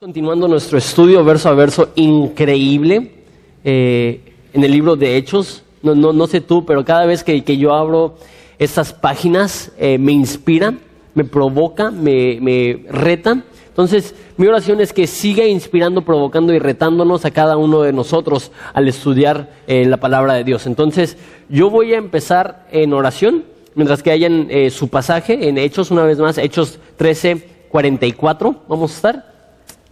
Continuando nuestro estudio verso a verso increíble eh, en el libro de Hechos, no, no, no sé tú, pero cada vez que, que yo abro estas páginas eh, me inspira, me provoca, me, reta. Entonces, mi oración es que siga inspirando, provocando y retándonos a cada uno de nosotros al estudiar eh, la palabra de Dios. Entonces, yo voy a empezar en oración, mientras que hayan su pasaje en Hechos, una vez más, Hechos 13, 44, vamos a estar.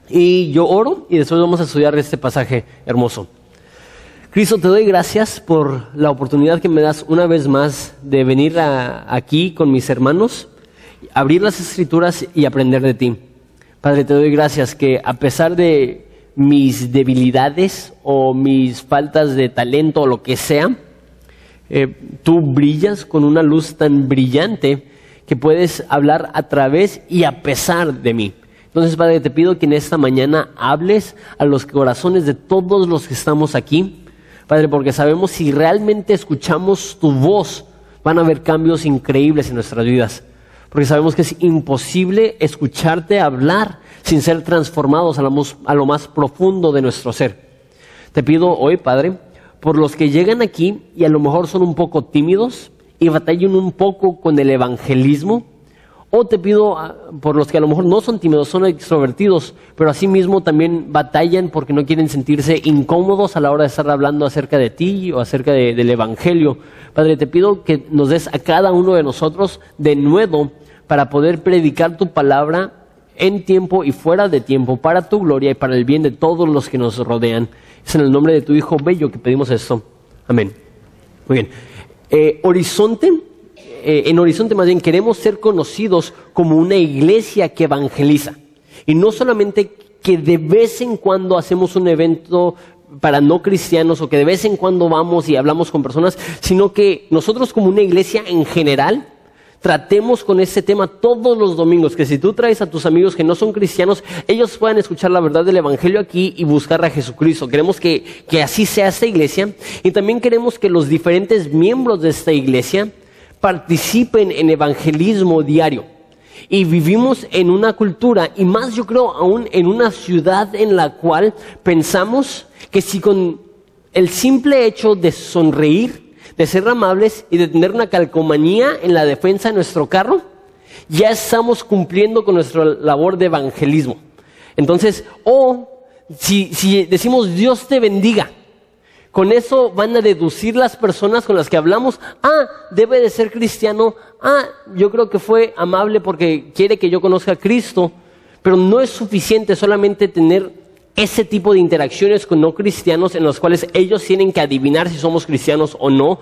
Y yo oro y después vamos a estudiar este pasaje hermoso. Cristo, te doy gracias por la oportunidad que me das una vez más de venir aquí con mis hermanos, abrir las escrituras y aprender de ti. Padre, te doy gracias que a pesar de mis debilidades o mis faltas de talento o lo que sea, eh, tú brillas con una luz tan brillante que puedes hablar a través y a pesar de mí. Entonces, Padre, te pido que en esta mañana hables a los corazones de todos los que estamos aquí. Padre, porque sabemos si realmente escuchamos tu voz, van a haber cambios increíbles en nuestras vidas. Porque sabemos que es imposible escucharte hablar sin ser transformados a lo, a lo más profundo de nuestro ser. Te pido hoy, Padre, por los que llegan aquí y a lo mejor son un poco tímidos y batallan un poco con el evangelismo, o te pido ah, por los que a lo mejor no son tímidos, son extrovertidos, pero asimismo también batallan porque no quieren sentirse incómodos a la hora de estar hablando acerca de ti o acerca de- del evangelio. Padre, te pido que nos des a cada uno de nosotros de nuevo para poder predicar tu palabra en tiempo y fuera de tiempo, para tu gloria y para el bien de todos los que nos rodean. Es en el nombre de tu Hijo Bello que pedimos esto. Amén. Muy bien. Eh, Horizonte, eh, en Horizonte más bien queremos ser conocidos como una iglesia que evangeliza. Y no solamente que de vez en cuando hacemos un evento para no cristianos o que de vez en cuando vamos y hablamos con personas, sino que nosotros como una iglesia en general tratemos con este tema todos los domingos, que si tú traes a tus amigos que no son cristianos, ellos puedan escuchar la verdad del Evangelio aquí y buscar a Jesucristo. Queremos que, que así sea esta iglesia y también queremos que los diferentes miembros de esta iglesia participen en evangelismo diario. Y vivimos en una cultura, y más yo creo aún en una ciudad en la cual pensamos que si con el simple hecho de sonreír, de ser amables y de tener una calcomanía en la defensa de nuestro carro, ya estamos cumpliendo con nuestra labor de evangelismo. Entonces, o si, si decimos Dios te bendiga, con eso van a deducir las personas con las que hablamos, ah, debe de ser cristiano, ah, yo creo que fue amable porque quiere que yo conozca a Cristo, pero no es suficiente solamente tener ese tipo de interacciones con no cristianos en los cuales ellos tienen que adivinar si somos cristianos o no.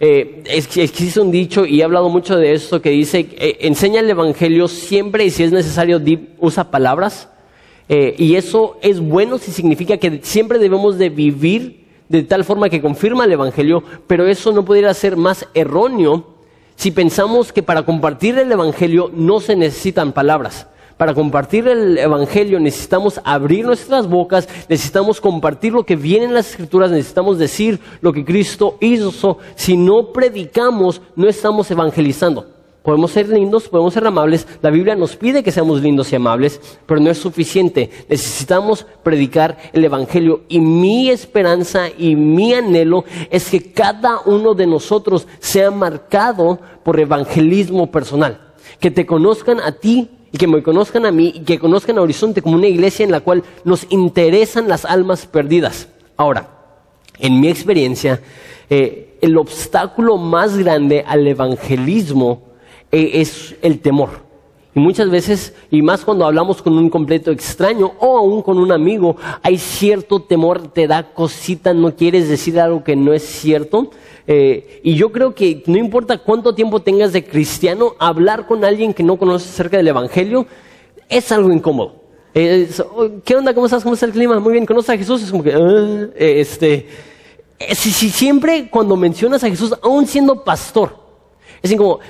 Eh, existe un dicho, y he hablado mucho de esto, que dice, eh, enseña el Evangelio siempre y si es necesario, usa palabras. Eh, y eso es bueno si significa que siempre debemos de vivir de tal forma que confirma el Evangelio, pero eso no pudiera ser más erróneo si pensamos que para compartir el Evangelio no se necesitan palabras. Para compartir el Evangelio necesitamos abrir nuestras bocas, necesitamos compartir lo que viene en las Escrituras, necesitamos decir lo que Cristo hizo. Si no predicamos, no estamos evangelizando. Podemos ser lindos, podemos ser amables. La Biblia nos pide que seamos lindos y amables, pero no es suficiente. Necesitamos predicar el Evangelio. Y mi esperanza y mi anhelo es que cada uno de nosotros sea marcado por evangelismo personal. Que te conozcan a ti y que me conozcan a mí y que conozcan a Horizonte como una iglesia en la cual nos interesan las almas perdidas. Ahora, en mi experiencia, eh, el obstáculo más grande al evangelismo eh, es el temor. Y muchas veces, y más cuando hablamos con un completo extraño o aún con un amigo, hay cierto temor, te da cosita, no quieres decir algo que no es cierto. Eh, y yo creo que no importa cuánto tiempo tengas de cristiano, hablar con alguien que no conoces acerca del Evangelio es algo incómodo. ¿Qué onda? ¿Cómo estás? ¿Cómo está el clima? Muy bien, ¿conoces a Jesús? Es como que, ah, eh, este, eh, si, si siempre cuando mencionas a Jesús, aún siendo pastor, es como,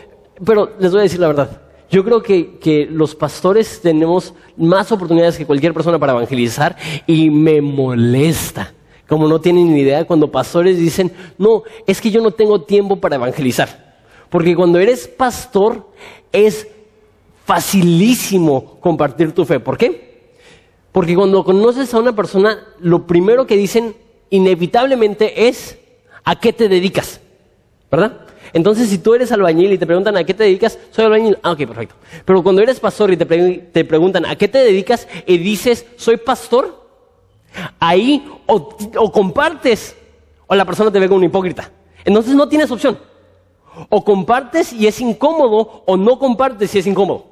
pero les voy a decir la verdad. Yo creo que, que los pastores tenemos más oportunidades que cualquier persona para evangelizar y me molesta. Como no tienen ni idea cuando pastores dicen, no, es que yo no tengo tiempo para evangelizar. Porque cuando eres pastor es facilísimo compartir tu fe. ¿Por qué? Porque cuando conoces a una persona, lo primero que dicen inevitablemente es ¿a qué te dedicas? ¿Verdad? Entonces, si tú eres albañil y te preguntan a qué te dedicas, soy albañil. Ah, ok, perfecto. Pero cuando eres pastor y te, preguntan a qué te dedicas y dices, soy pastor, ahí o, o compartes o la persona te ve como un hipócrita. Entonces no tienes opción. O compartes y es incómodo o no compartes y es incómodo.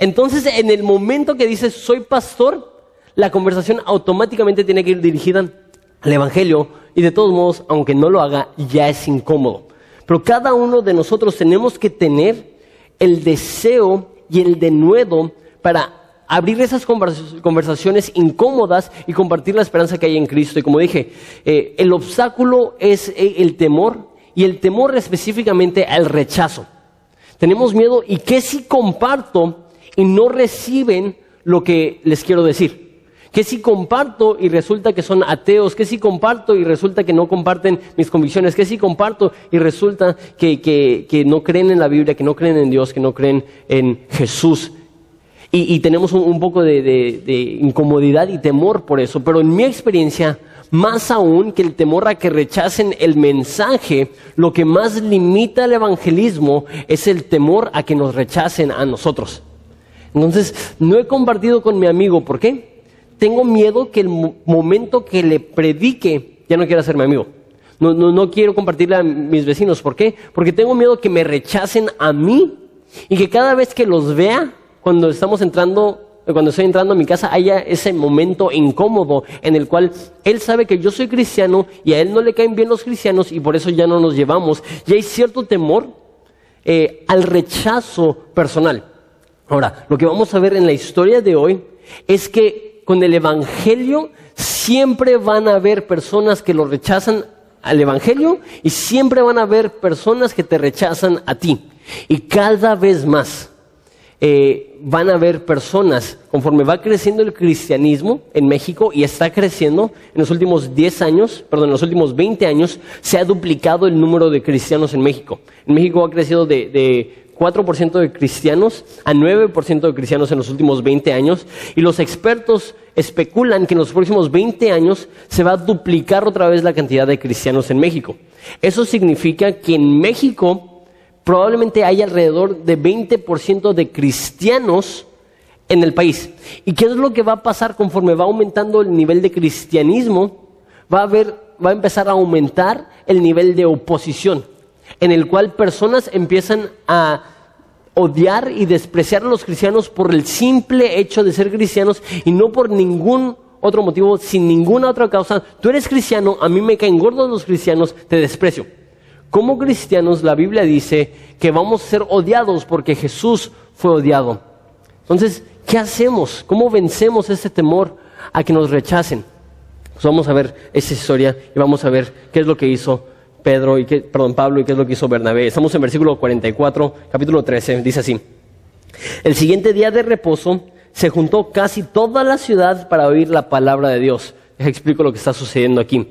Entonces, en el momento que dices soy pastor, la conversación automáticamente tiene que ir dirigida al Evangelio y de todos modos, aunque no lo haga, ya es incómodo. Pero cada uno de nosotros tenemos que tener el deseo y el denuedo para abrir esas conversaciones incómodas y compartir la esperanza que hay en Cristo. Y como dije, eh, el obstáculo es eh, el temor y el temor específicamente al rechazo. Tenemos miedo y qué si comparto y no reciben lo que les quiero decir. ¿Qué si comparto y resulta que son ateos? ¿Qué si comparto y resulta que no comparten mis convicciones? ¿Qué si comparto y resulta que, no creen en la Biblia, que no creen en Dios, que no creen en Jesús? Y, tenemos un, poco de, incomodidad y temor por eso. Pero en mi experiencia, más aún que el temor a que rechacen el mensaje, lo que más limita el evangelismo es el temor a que nos rechacen a nosotros. Entonces, no he compartido con mi amigo. ¿Por qué? Tengo miedo que el momento que le predique ya no quiera ser mi amigo. No, no, no quiero compartirle a mis vecinos. ¿Por qué? Porque tengo miedo que me rechacen a mí y que cada vez que los vea, cuando estamos entrando, cuando estoy entrando a mi casa, haya ese momento incómodo en el cual él sabe que yo soy cristiano y a él no le caen bien los cristianos y por eso ya no nos llevamos. Y hay cierto temor eh, al rechazo personal. Ahora, lo que vamos a ver en la historia de hoy es que con el Evangelio, siempre van a haber personas que lo rechazan al Evangelio y siempre van a haber personas que te rechazan a ti. Y cada vez más eh, van a haber personas, conforme va creciendo el cristianismo en México y está creciendo, en los últimos 10 años, perdón, en los últimos 20 años, se ha duplicado el número de cristianos en México. En México ha crecido de, de 4% de cristianos a 9% de cristianos en los últimos 20 años y los expertos especulan que en los próximos 20 años se va a duplicar otra vez la cantidad de cristianos en México. Eso significa que en México probablemente hay alrededor de 20% de cristianos en el país. ¿Y qué es lo que va a pasar conforme va aumentando el nivel de cristianismo? Va a, haber, va a empezar a aumentar el nivel de oposición en el cual personas empiezan a odiar y despreciar a los cristianos por el simple hecho de ser cristianos y no por ningún otro motivo, sin ninguna otra causa. Tú eres cristiano, a mí me caen gordos los cristianos, te desprecio. Como cristianos, la Biblia dice que vamos a ser odiados porque Jesús fue odiado. Entonces, ¿qué hacemos? ¿Cómo vencemos ese temor a que nos rechacen? Pues vamos a ver esa historia y vamos a ver qué es lo que hizo Pedro y qué, perdón, Pablo y qué es lo que hizo Bernabé. Estamos en versículo 44, capítulo 13, dice así. El siguiente día de reposo se juntó casi toda la ciudad para oír la palabra de Dios. Les explico lo que está sucediendo aquí.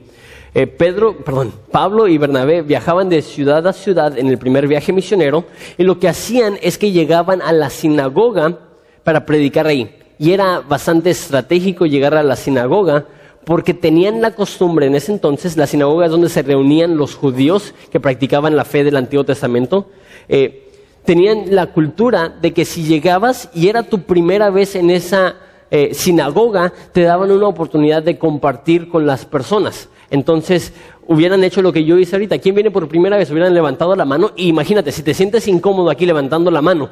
Eh, Pedro, perdón, Pablo y Bernabé viajaban de ciudad a ciudad en el primer viaje misionero y lo que hacían es que llegaban a la sinagoga para predicar ahí. Y era bastante estratégico llegar a la sinagoga porque tenían la costumbre en ese entonces, las sinagogas donde se reunían los judíos que practicaban la fe del Antiguo Testamento, eh, tenían la cultura de que si llegabas y era tu primera vez en esa eh, sinagoga, te daban una oportunidad de compartir con las personas. Entonces, hubieran hecho lo que yo hice ahorita. ¿Quién viene por primera vez? Hubieran levantado la mano. Y imagínate, si te sientes incómodo aquí levantando la mano,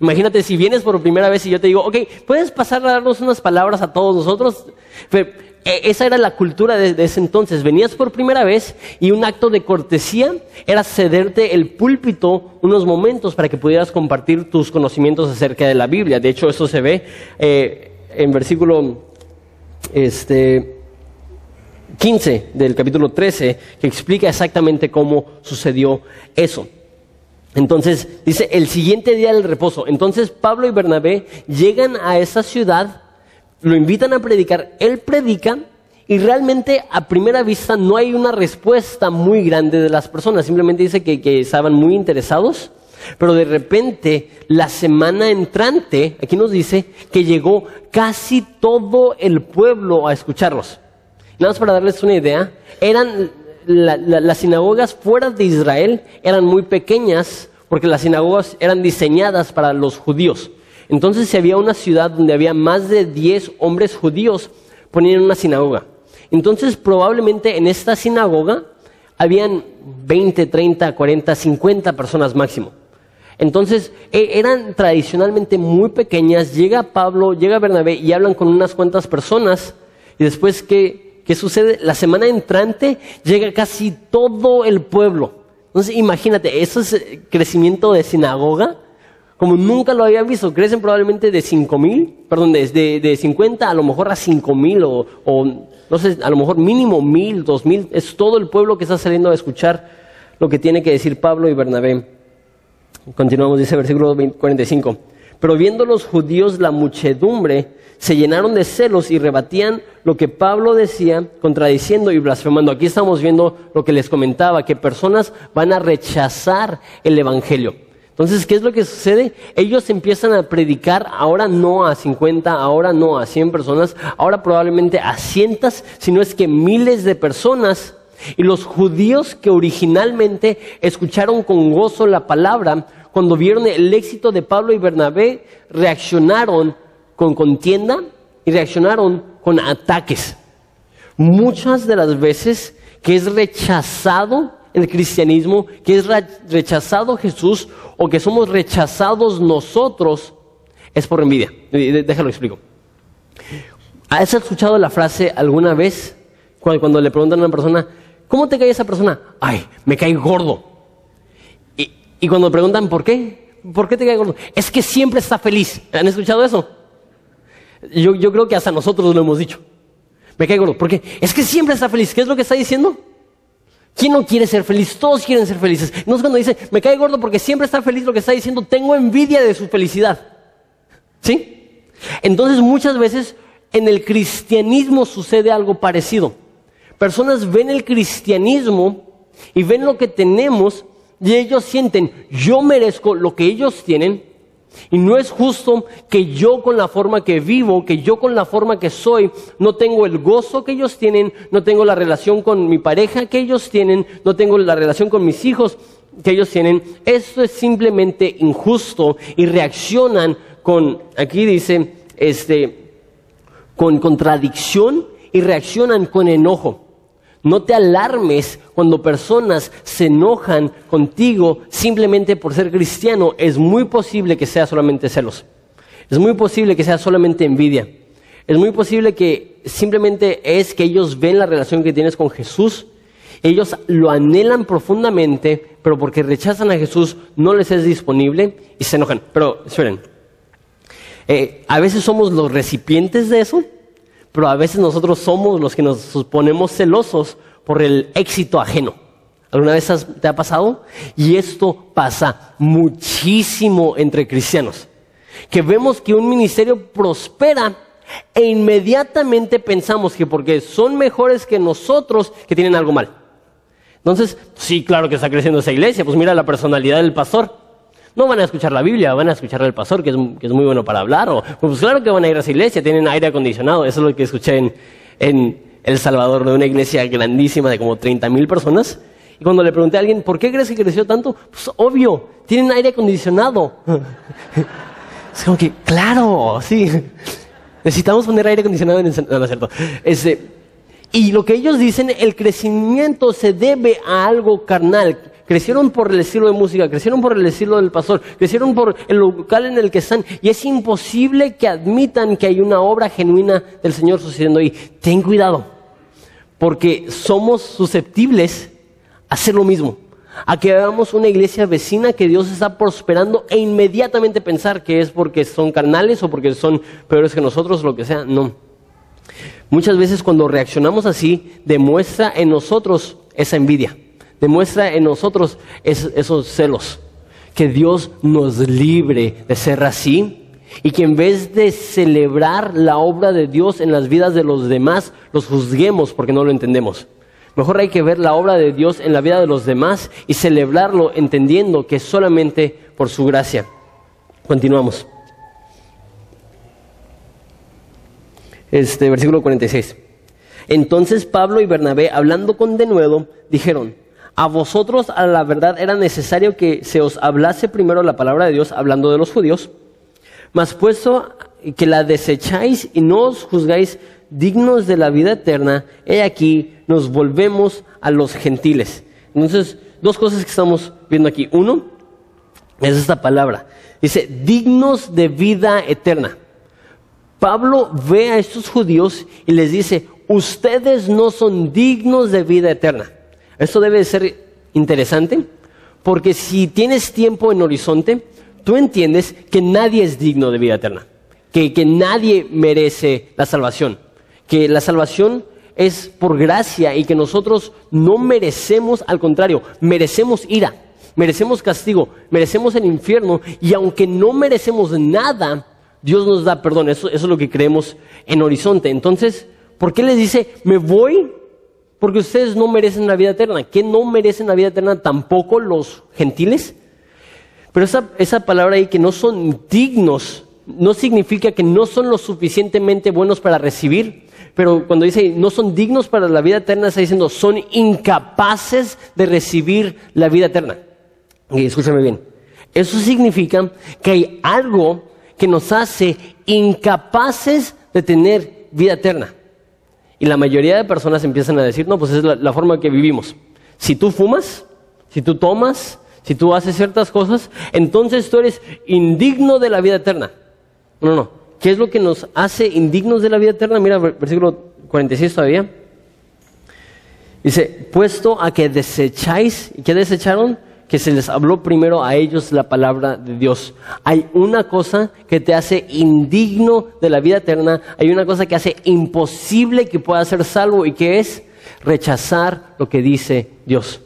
imagínate si vienes por primera vez y yo te digo, ok, ¿puedes pasar a darnos unas palabras a todos nosotros? E, esa era la cultura de, ese entonces. Venías por primera vez y un acto de cortesía era cederte el púlpito unos momentos para que pudieras compartir tus conocimientos acerca de la Biblia. De hecho, eso se ve eh, en versículo este, 15 del capítulo 13, que explica exactamente cómo sucedió eso. Entonces, dice, el siguiente día del reposo. Entonces Pablo y Bernabé llegan a esa ciudad lo invitan a predicar, él predica y realmente a primera vista no hay una respuesta muy grande de las personas, simplemente dice que, estaban muy interesados, Pero de repente, la semana entrante, aquí nos dice que llegó casi todo el pueblo a escucharlos. Nada más para darles una idea, eran las sinagogas fuera de Israel eran muy pequeñas porque las sinagogas eran diseñadas para los judíos. Entonces, si había una ciudad donde había más de 10 hombres judíos, ponían una sinagoga. Entonces, probablemente en esta sinagoga habían 20, 30, 40, 50 personas máximo. Entonces, e, eran tradicionalmente muy pequeñas. Llega Pablo, llega Bernabé y hablan con unas cuantas personas. Y después, ¿qué, qué sucede? La semana entrante llega casi todo el pueblo. Entonces, imagínate, eso es eh, crecimiento de sinagoga como nunca lo había visto. Crecen probablemente de 5 mil, perdón, de, de, 50 a lo mejor a 5 mil o, o, no sé, a lo mejor mínimo mil, dos mil. Es todo el pueblo que está saliendo a escuchar lo que tiene que decir Pablo y Bernabé. Continuamos, dice versículo 45. Pero viendo los judíos la muchedumbre, se llenaron de celos y rebatían lo que Pablo decía, contradiciendo y blasfemando. Aquí estamos viendo lo que les comentaba, que personas van a rechazar el Evangelio. Entonces, ¿qué es lo que sucede? Ellos empiezan a predicar ahora no a 50, ahora no a 100 personas, ahora probablemente a cientos, si no es que miles de personas. Y los judíos que originalmente escucharon con gozo la palabra, cuando vieron el éxito de Pablo y Bernabé, reaccionaron con contienda y reaccionaron con ataques. Muchas de las veces que es rechazado el cristianismo, que es rechazado Jesús o que somos rechazados nosotros, es por envidia. Déjalo explico. ¿Has escuchado la frase alguna vez cuando, le preguntan a una persona, ¿cómo te cae esa persona? Ay, me cae gordo. Y, cuando preguntan por qué, ¿por qué te cae gordo? Es que siempre está feliz. ¿Han escuchado eso? Yo, yo creo que hasta nosotros lo hemos dicho. Me cae gordo. ¿Por qué? Es que siempre está feliz. ¿Qué es lo que está diciendo? ¿Quién no quiere ser feliz? Todos quieren ser felices. No es cuando dice, me cae gordo porque siempre está feliz, lo que está diciendo, tengo envidia de su felicidad. ¿Sí? Entonces muchas veces en el cristianismo sucede algo parecido. Personas ven el cristianismo y ven lo que tenemos y ellos sienten, yo merezco lo que ellos tienen y no es justo que yo con la forma que vivo, que yo con la forma que soy, no tengo el gozo que ellos tienen, no tengo la relación con mi pareja que ellos tienen, no tengo la relación con mis hijos que ellos tienen. Esto es simplemente injusto y reaccionan con, aquí dice, este, con contradicción y reaccionan con enojo. No te alarmes cuando personas se enojan contigo simplemente por ser cristiano. Es muy posible que sea solamente celos. Es muy posible que sea solamente envidia. Es muy posible que simplemente es que ellos ven la relación que tienes con Jesús. Ellos lo anhelan profundamente, pero porque rechazan a Jesús no les es disponible y se enojan. Pero esperen, eh, a veces somos los recipientes de eso pero a veces nosotros somos los que nos suponemos celosos por el éxito ajeno. ¿Alguna vez te ha pasado? Y esto pasa muchísimo entre cristianos. Que vemos que un ministerio prospera e inmediatamente pensamos que porque son mejores que nosotros, que tienen algo mal. Entonces, sí, claro que está creciendo esa iglesia, pues mira la personalidad del pastor. No van a escuchar la Biblia, van a escuchar al pastor, que es, muy bueno para hablar. O, pues claro que van a ir a esa iglesia, tienen aire acondicionado. Eso es lo que escuché en, El Salvador, de una iglesia grandísima de como 30 mil personas. Y cuando le pregunté a alguien, ¿por qué crees que creció tanto? Pues obvio, tienen aire acondicionado. es como que, claro, sí. Necesitamos poner aire acondicionado en el... No, es. Este, y lo que ellos dicen, el crecimiento se debe a algo carnal crecieron por el estilo de música, crecieron por el estilo del pastor, crecieron por el local en el que están. Y es imposible que admitan que hay una obra genuina del Señor sucediendo ahí. Ten cuidado, porque somos susceptibles a hacer lo mismo. A que veamos una iglesia vecina que Dios está prosperando e inmediatamente pensar que es porque son carnales o porque son peores que nosotros, lo que sea. No. Muchas veces cuando reaccionamos así, demuestra en nosotros esa envidia demuestra en nosotros esos celos. Que Dios nos libre de ser así y que en vez de celebrar la obra de Dios en las vidas de los demás, los juzguemos porque no lo entendemos. Mejor hay que ver la obra de Dios en la vida de los demás y celebrarlo entendiendo que solamente por su gracia. Continuamos. Este versículo 46. Entonces Pablo y Bernabé, hablando con denuedo, dijeron, a vosotros a la verdad era necesario que se os hablase primero la palabra de Dios, hablando de los judíos, mas puesto que la desecháis y no os juzgáis dignos de la vida eterna, he aquí nos volvemos a los gentiles. Entonces, dos cosas que estamos viendo aquí. Uno, es esta palabra. Dice, dignos de vida eterna. Pablo ve a estos judíos y les dice, ustedes no son dignos de vida eterna. Esto debe ser interesante, porque si tienes tiempo en horizonte, tú entiendes que nadie es digno de vida eterna, que, que nadie merece la salvación, que la salvación es por gracia y que nosotros no merecemos, al contrario, merecemos ira, merecemos castigo, merecemos el infierno y aunque no merecemos nada, Dios nos da perdón. Eso, eso es lo que creemos en Horizonte. Entonces, ¿por qué les dice, me voy? Porque ustedes no merecen la vida eterna. ¿Qué no merecen la vida eterna tampoco los gentiles? Pero esa, esa palabra ahí que no son dignos, no significa que no son lo suficientemente buenos para recibir. Pero cuando dice no son dignos para la vida eterna, está diciendo son incapaces de recibir la vida eterna. Y escúchame bien. Eso significa que hay algo que nos hace incapaces de tener vida eterna. Y la mayoría de personas empiezan a decir, no, pues es la, forma que vivimos. Si tú fumas, si tú tomas, si tú haces ciertas cosas, entonces tú eres indigno de la vida eterna. No, no. ¿Qué es lo que nos hace indignos de la vida eterna? Mira, versículo 46 todavía. Dice, puesto a que desecháis, ¿y qué desecharon? Que se les habló primero a ellos la palabra de Dios. Hay una cosa que te hace indigno de la vida eterna, hay una cosa que hace imposible que puedas ser salvo y que es rechazar lo que dice Dios.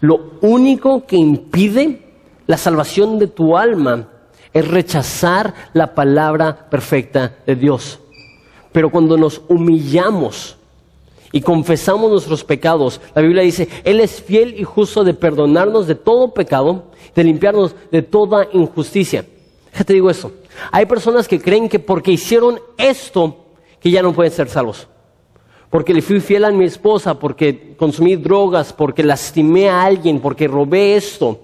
Lo único que impide la salvación de tu alma es rechazar la palabra perfecta de Dios. Pero cuando nos humillamos, y confesamos nuestros pecados, la Biblia dice, Él es fiel y justo de perdonarnos de todo pecado, de limpiarnos de toda injusticia. Déjate digo eso. Hay personas que creen que porque hicieron esto, que ya no pueden ser salvos. Porque le fui fiel a mi esposa, porque consumí drogas, porque lastimé a alguien, porque robé esto.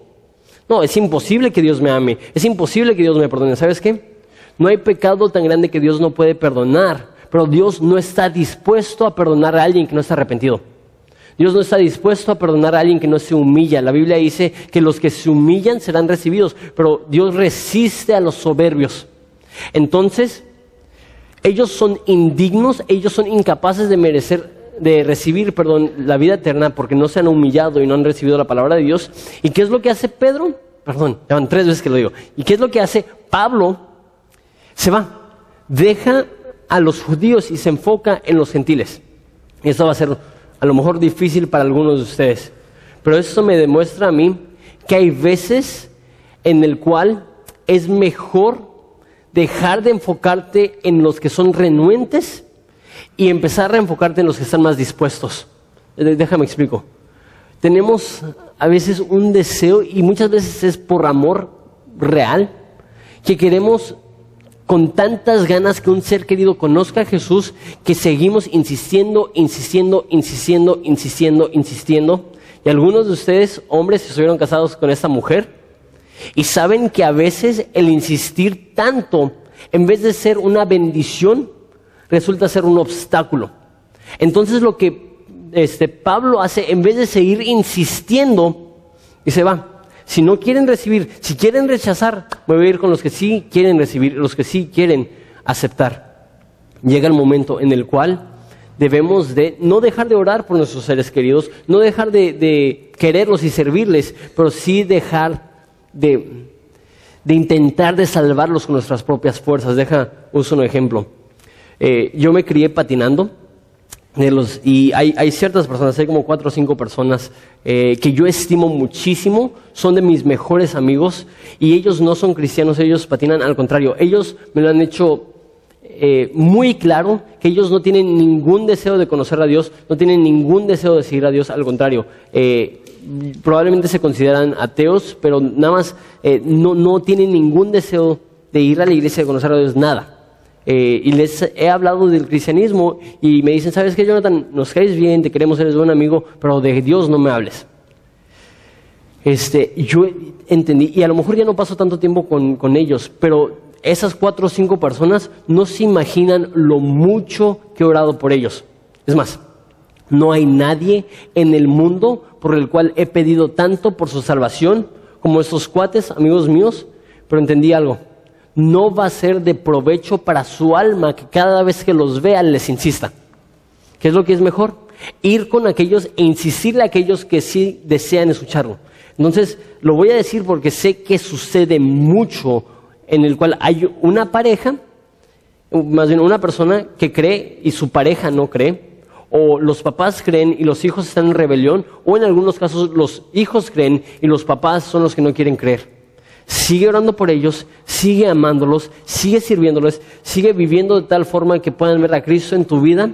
No, es imposible que Dios me ame, es imposible que Dios me perdone. ¿Sabes qué? No hay pecado tan grande que Dios no puede perdonar pero Dios no está dispuesto a perdonar a alguien que no está arrepentido. Dios no está dispuesto a perdonar a alguien que no se humilla. La Biblia dice que los que se humillan serán recibidos, pero Dios resiste a los soberbios. Entonces, ellos son indignos, ellos son incapaces de merecer de recibir, perdón, la vida eterna porque no se han humillado y no han recibido la palabra de Dios. ¿Y qué es lo que hace Pedro? Perdón, ya van tres veces que lo digo. ¿Y qué es lo que hace Pablo? Se va, deja a los judíos y se enfoca en los gentiles. Y eso va a ser a lo mejor difícil para algunos de ustedes. Pero eso me demuestra a mí que hay veces en el cual es mejor dejar de enfocarte en los que son renuentes y empezar a enfocarte en los que están más dispuestos. Déjame explico. Tenemos a veces un deseo y muchas veces es por amor real que queremos con tantas ganas que un ser querido conozca a Jesús que seguimos insistiendo, insistiendo, insistiendo, insistiendo, insistiendo. Y algunos de ustedes, hombres, estuvieron casados con esta mujer y saben que a veces el insistir tanto, en vez de ser una bendición, resulta ser un obstáculo. Entonces lo que este, Pablo hace, en vez de seguir insistiendo, y se va, si no quieren recibir, si quieren rechazar, me voy a ir con los que sí quieren recibir, los que sí quieren aceptar. Llega el momento en el cual debemos de no dejar de orar por nuestros seres queridos, no dejar de, quererlos y servirles, pero sí dejar de, intentar de salvarlos con nuestras propias fuerzas. Deja, uso un ejemplo. Eh, yo me crié patinando y hay, ciertas personas, hay como cuatro o cinco personas eh, que yo estimo muchísimo, son de mis mejores amigos y ellos no son cristianos, ellos patinan, al contrario, ellos me lo han hecho eh, muy claro que ellos no tienen ningún deseo de conocer a Dios, no tienen ningún deseo de seguir a Dios, al contrario, eh, probablemente se consideran ateos, pero nada más no, no tienen ningún deseo de ir a la iglesia, de conocer a Dios, nada. Eh, y les he hablado del cristianismo y me dicen, ¿sabes qué, Jonathan? Nos caes bien, te queremos, eres buen amigo, pero de Dios no me hables. Este, yo entendí, y a lo mejor ya no paso tanto tiempo con, con ellos, pero esas cuatro o cinco personas no se imaginan lo mucho que he orado por ellos. Es más, no hay nadie en el mundo por el cual he pedido tanto por su salvación como estos cuates, amigos míos, pero entendí algo no va a ser de provecho para su alma que cada vez que los vea les insista. ¿Qué es lo que es mejor? Ir con aquellos e insistirle a aquellos que sí desean escucharlo. Entonces, lo voy a decir porque sé que sucede mucho en el cual hay una pareja, más bien una persona que cree y su pareja no cree, o los papás creen y los hijos están en rebelión, o en algunos casos los hijos creen y los papás son los que no quieren creer sigue orando por ellos, sigue amándolos, sigue sirviéndoles, sigue viviendo de tal forma que puedan ver a Cristo en tu vida,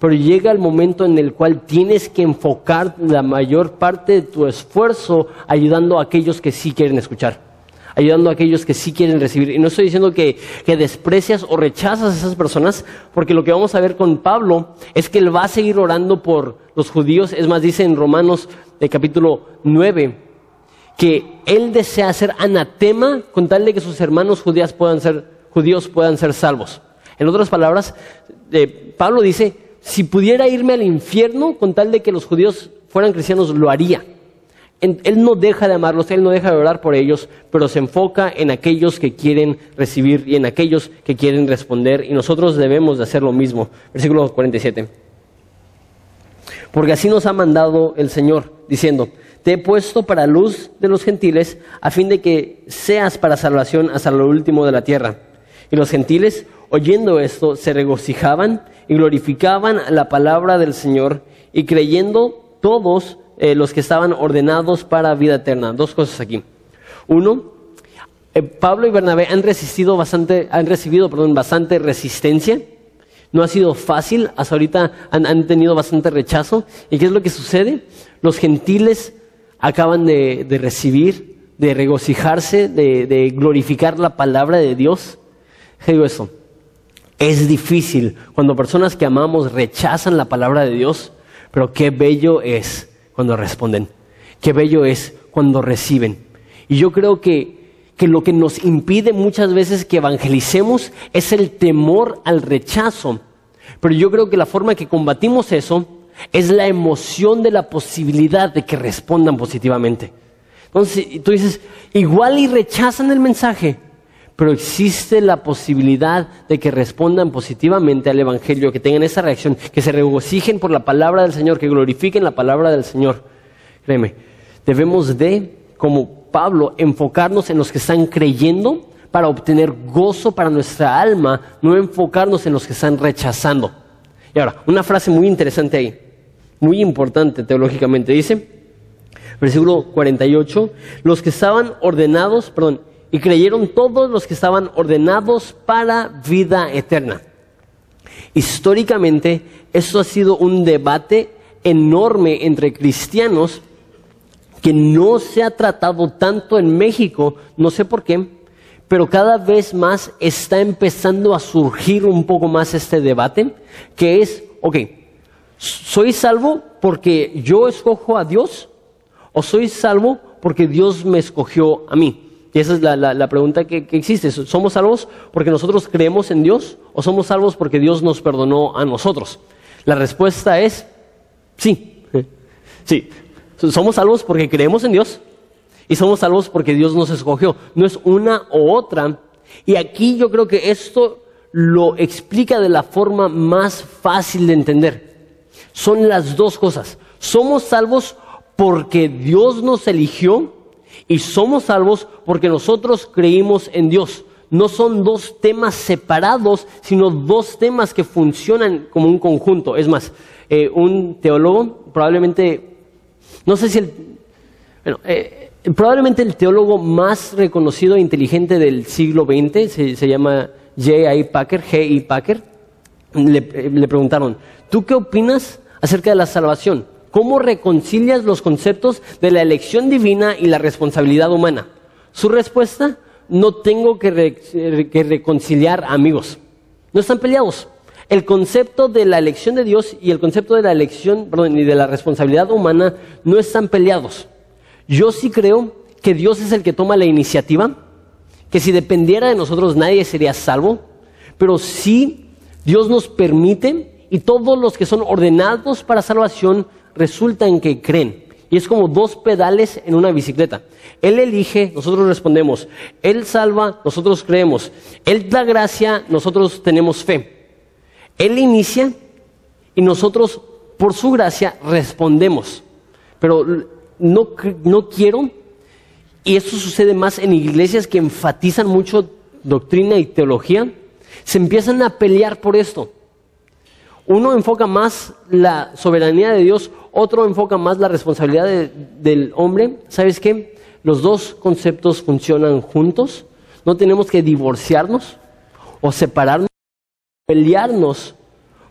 pero llega el momento en el cual tienes que enfocar la mayor parte de tu esfuerzo ayudando a aquellos que sí quieren escuchar, ayudando a aquellos que sí quieren recibir. Y no estoy diciendo que, desprecias o rechazas a esas personas, porque lo que vamos a ver con Pablo es que él va a seguir orando por los judíos, es más, dice en Romanos de capítulo 9, que él desea ser anatema con tal de que sus hermanos judíos puedan ser, judíos puedan ser salvos. En otras palabras, eh, Pablo dice, si pudiera irme al infierno con tal de que los judíos fueran cristianos, lo haría. él no deja de amarlos, él no deja de orar por ellos, pero se enfoca en aquellos que quieren recibir y en aquellos que quieren responder, y nosotros debemos de hacer lo mismo. Versículo 47. Porque así nos ha mandado el Señor, diciendo, te he puesto para luz de los gentiles, a fin de que seas para salvación hasta lo último de la tierra. Y los gentiles, oyendo esto, se regocijaban y glorificaban la palabra del Señor, y creyendo todos eh, los que estaban ordenados para vida eterna. Dos cosas aquí. Uno, eh, Pablo y Bernabé han resistido bastante, han recibido, perdón, bastante resistencia. No ha sido fácil, hasta ahorita han, han tenido bastante rechazo. ¿Y qué es lo que sucede? Los gentiles acaban de, recibir, de regocijarse, de, glorificar la palabra de Dios. digo eso? Es difícil cuando personas que amamos rechazan la palabra de Dios, pero qué bello es cuando responden. Qué bello es cuando reciben. Y yo creo que, que lo que nos impide muchas veces que evangelicemos es el temor al rechazo. Pero yo creo que la forma que combatimos eso es la emoción de la posibilidad de que respondan positivamente. Entonces tú dices, igual y rechazan el mensaje, pero existe la posibilidad de que respondan positivamente al Evangelio, que tengan esa reacción, que se regocijen por la palabra del Señor, que glorifiquen la palabra del Señor. Créeme, debemos de, como Pablo, enfocarnos en los que están creyendo para obtener gozo para nuestra alma, no enfocarnos en los que están rechazando. Y ahora, una frase muy interesante ahí muy importante teológicamente. Dice, versículo 48, los que estaban ordenados, perdón, y creyeron todos los que estaban ordenados para vida eterna. Históricamente, esto ha sido un debate enorme entre cristianos que no se ha tratado tanto en México, no sé por qué, pero cada vez más está empezando a surgir un poco más este debate, que es, ok, ¿Soy salvo porque yo escojo a Dios? ¿O soy salvo porque Dios me escogió a mí? Y esa es la, pregunta que, existe. ¿Somos salvos porque nosotros creemos en Dios o somos salvos porque Dios nos perdonó a nosotros? La respuesta es sí. Sí. Somos salvos porque creemos en Dios y somos salvos porque Dios nos escogió. No es una u otra. Y aquí yo creo que esto lo explica de la forma más fácil de entender. Son las dos cosas. Somos salvos porque Dios nos eligió y somos salvos porque nosotros creímos en Dios. No son dos temas separados, sino dos temas que funcionan como un conjunto. Es más, eh, un teólogo, probablemente, no sé si el, bueno, eh, probablemente el teólogo más reconocido e inteligente del siglo XX, se, llama J.I. Packer, G.I. Packer, le, le preguntaron, ¿tú qué opinas acerca de la salvación. ¿cómo reconcilias los conceptos de la elección divina y la responsabilidad humana? Su respuesta, no tengo que, que reconciliar amigos. No están peleados. El concepto de la elección de Dios y el concepto de la elección, perdón, y de la responsabilidad humana no están peleados. Yo sí creo que Dios es el que toma la iniciativa, que si dependiera de nosotros nadie sería salvo, pero sí Dios nos permite y todos los que son ordenados para salvación resultan que creen. Y es como dos pedales en una bicicleta. Él elige, nosotros respondemos. Él salva, nosotros creemos. Él da gracia, nosotros tenemos fe. Él inicia y nosotros, por su gracia, respondemos. Pero no, no quiero, y esto sucede más en iglesias que enfatizan mucho doctrina y teología, se empiezan a pelear por esto. Uno enfoca más la soberanía de Dios, otro enfoca más la responsabilidad del hombre. ¿Sabes qué? Los dos conceptos funcionan juntos. No tenemos que divorciarnos o separarnos, pelearnos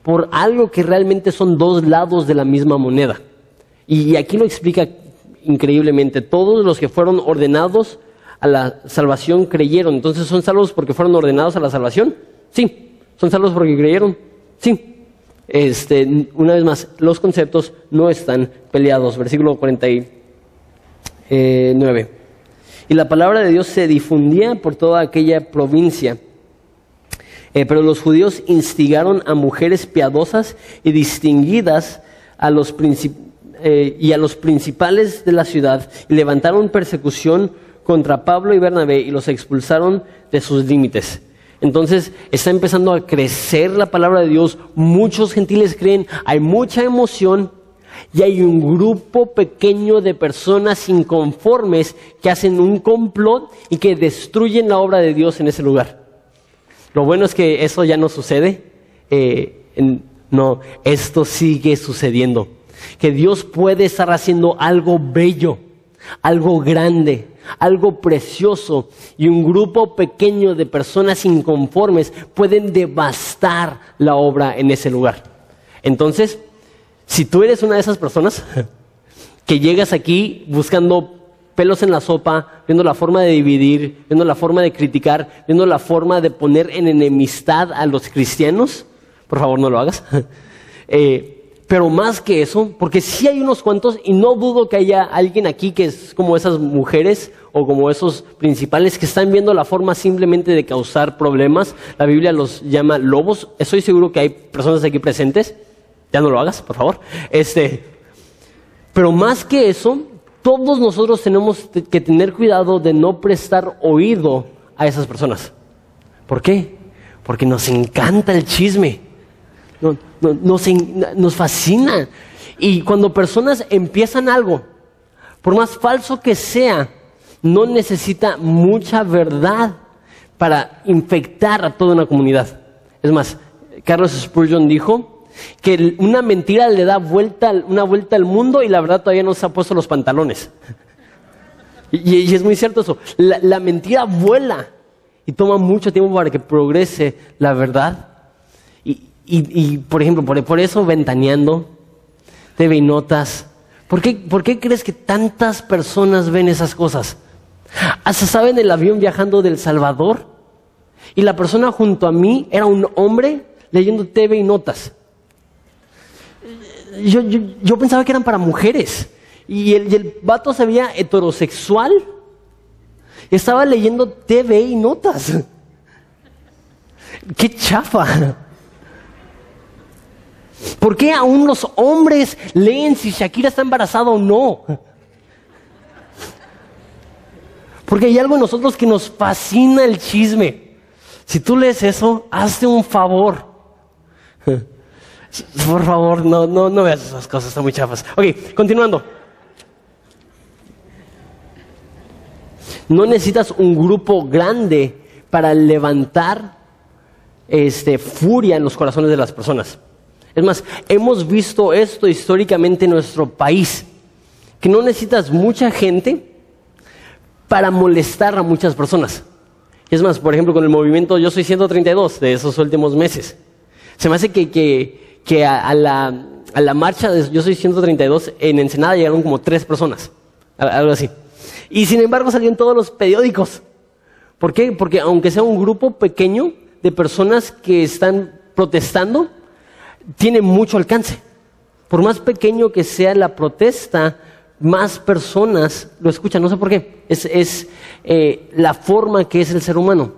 por algo que realmente son dos lados de la misma moneda. Y aquí lo explica increíblemente. Todos los que fueron ordenados a la salvación creyeron. Entonces, ¿son salvos porque fueron ordenados a la salvación? Sí. ¿Son salvos porque creyeron? Sí. Este, una vez más, los conceptos no están peleados. Versículo 49. Y la palabra de Dios se difundía por toda aquella provincia. Eh, pero los judíos instigaron a mujeres piadosas y distinguidas a los eh, y a los principales de la ciudad y levantaron persecución contra Pablo y Bernabé y los expulsaron de sus límites. Entonces está empezando a crecer la palabra de Dios, muchos gentiles creen, hay mucha emoción y hay un grupo pequeño de personas inconformes que hacen un complot y que destruyen la obra de Dios en ese lugar. Lo bueno es que eso ya no sucede. Eh, no, esto sigue sucediendo. Que Dios puede estar haciendo algo bello, algo grande, algo precioso y un grupo pequeño de personas inconformes pueden devastar la obra en ese lugar. Entonces, si tú eres una de esas personas que llegas aquí buscando pelos en la sopa, viendo la forma de dividir, viendo la forma de criticar, viendo la forma de poner en enemistad a los cristianos, por favor no lo hagas. Eh, pero más que eso, porque sí hay unos cuantos, y no dudo que haya alguien aquí que es como esas mujeres o como esos principales que están viendo la forma simplemente de causar problemas. La Biblia los llama lobos. Estoy seguro que hay personas aquí presentes. Ya no lo hagas, por favor. Este, pero más que eso, todos nosotros tenemos que tener cuidado de no prestar oído a esas personas. ¿Por qué? Porque nos encanta el chisme nos, nos fascina. Y cuando personas empiezan algo, por más falso que sea, no necesita mucha verdad para infectar a toda una comunidad. Es más, Carlos Spurgeon dijo que una mentira le da vuelta, una vuelta al mundo y la verdad todavía no se ha puesto los pantalones. Y, es muy cierto eso. La, mentira vuela y toma mucho tiempo para que progrese la verdad. Y, por ejemplo, por, eso ventaneando, TV Notas. ¿Por qué, ¿Por qué crees que tantas personas ven esas cosas? Hasta saben el avión viajando del Salvador y la persona junto a mí era un hombre leyendo TV y notas. Yo, yo, pensaba que eran para mujeres y el, y el vato se veía heterosexual. Estaba leyendo TV y notas. ¡Qué chafa! ¿Por qué aún los hombres leen si Shakira está embarazada o no? Porque hay algo en nosotros que nos fascina el chisme. Si tú lees eso, hazte un favor. Por favor, no, no, no veas esas cosas, están muy chafas. Ok, continuando. No necesitas un grupo grande para levantar este, furia en los corazones de las personas. Es más, hemos visto esto históricamente en nuestro país, que no necesitas mucha gente para molestar a muchas personas. Es más, por ejemplo, con el movimiento Yo Soy 132 de esos últimos meses. Se me hace que, que, a, la, a la marcha de Yo Soy 132, en Ensenada llegaron como tres personas, algo así. Y sin embargo salían todos los periódicos. ¿Por qué? Porque aunque sea un grupo pequeño de personas que están protestando, tiene mucho alcance. Por más pequeño que sea la protesta, más personas lo escuchan. No sé por qué. Es, eh, la forma que es el ser humano.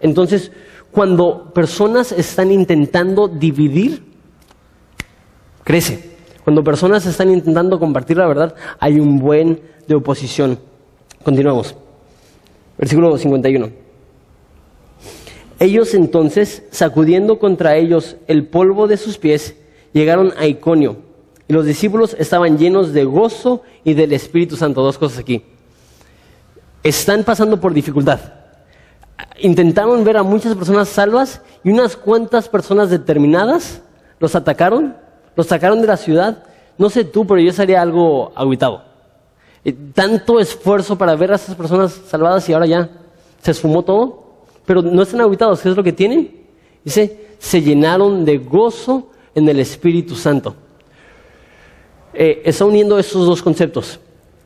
Entonces, cuando personas están intentando dividir, crece. Cuando personas están intentando compartir la verdad, hay un buen de oposición. Continuamos. Versículo 51. Ellos entonces, sacudiendo contra ellos el polvo de sus pies, llegaron a Iconio. Y los discípulos estaban llenos de gozo y del Espíritu Santo. Dos cosas aquí. Están pasando por dificultad. Intentaron ver a muchas personas salvas y unas cuantas personas determinadas los atacaron, los sacaron de la ciudad. No sé tú, pero yo sería algo aguitado. Eh, tanto esfuerzo para ver a esas personas salvadas y ahora ya se esfumó todo. Pero no están aguitados, ¿qué es lo que tienen? Dice, se llenaron de gozo en el Espíritu Santo. Eh, está uniendo esos dos conceptos,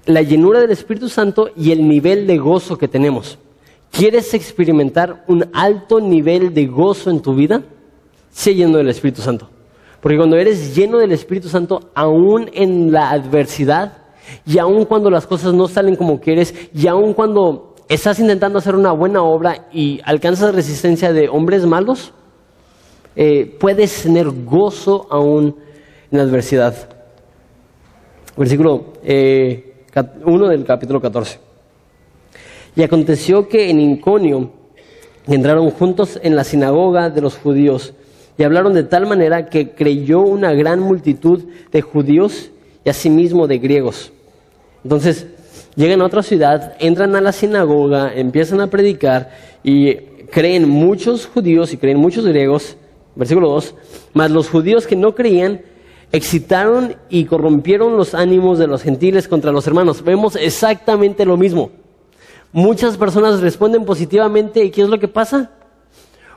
la llenura del Espíritu Santo y el nivel de gozo que tenemos. ¿Quieres experimentar un alto nivel de gozo en tu vida? Sé lleno del Espíritu Santo. Porque cuando eres lleno del Espíritu Santo, aún en la adversidad, y aun cuando las cosas no salen como quieres, y aun cuando estás intentando hacer una buena obra y alcanzas resistencia de hombres malos, eh, puedes tener gozo aún en la adversidad. Versículo 1 eh, del capítulo 14. Y aconteció que en Inconio entraron juntos en la sinagoga de los judíos y hablaron de tal manera que creyó una gran multitud de judíos y asimismo de griegos. Entonces, llegan a otra ciudad, entran a la sinagoga, empiezan a predicar y creen muchos judíos y creen muchos griegos, versículo 2, mas los judíos que no creían excitaron y corrompieron los ánimos de los gentiles contra los hermanos. Vemos exactamente lo mismo. Muchas personas responden positivamente y ¿qué es lo que pasa?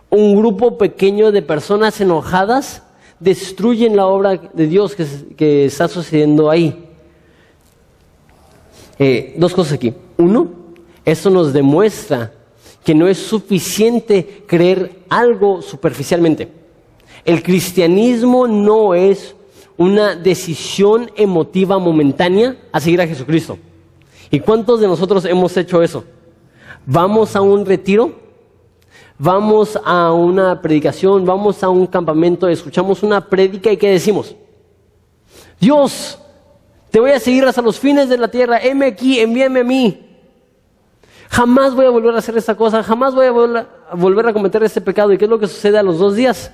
Un grupo pequeño de personas enojadas destruyen la obra de Dios que, está sucediendo ahí. Eh, dos cosas aquí. Uno, eso nos demuestra que no es suficiente creer algo superficialmente. El cristianismo no es una decisión emotiva momentánea a seguir a Jesucristo. ¿Y cuántos de nosotros hemos hecho eso? Vamos a un retiro, vamos a una predicación, vamos a un campamento, escuchamos una prédica y ¿qué decimos? Dios, te voy a seguir hasta los fines de la tierra. Heme aquí, envíame a mí. Jamás voy a volver a hacer esta cosa, jamás voy a volver a cometer este pecado. ¿Y qué es lo que sucede a los dos días?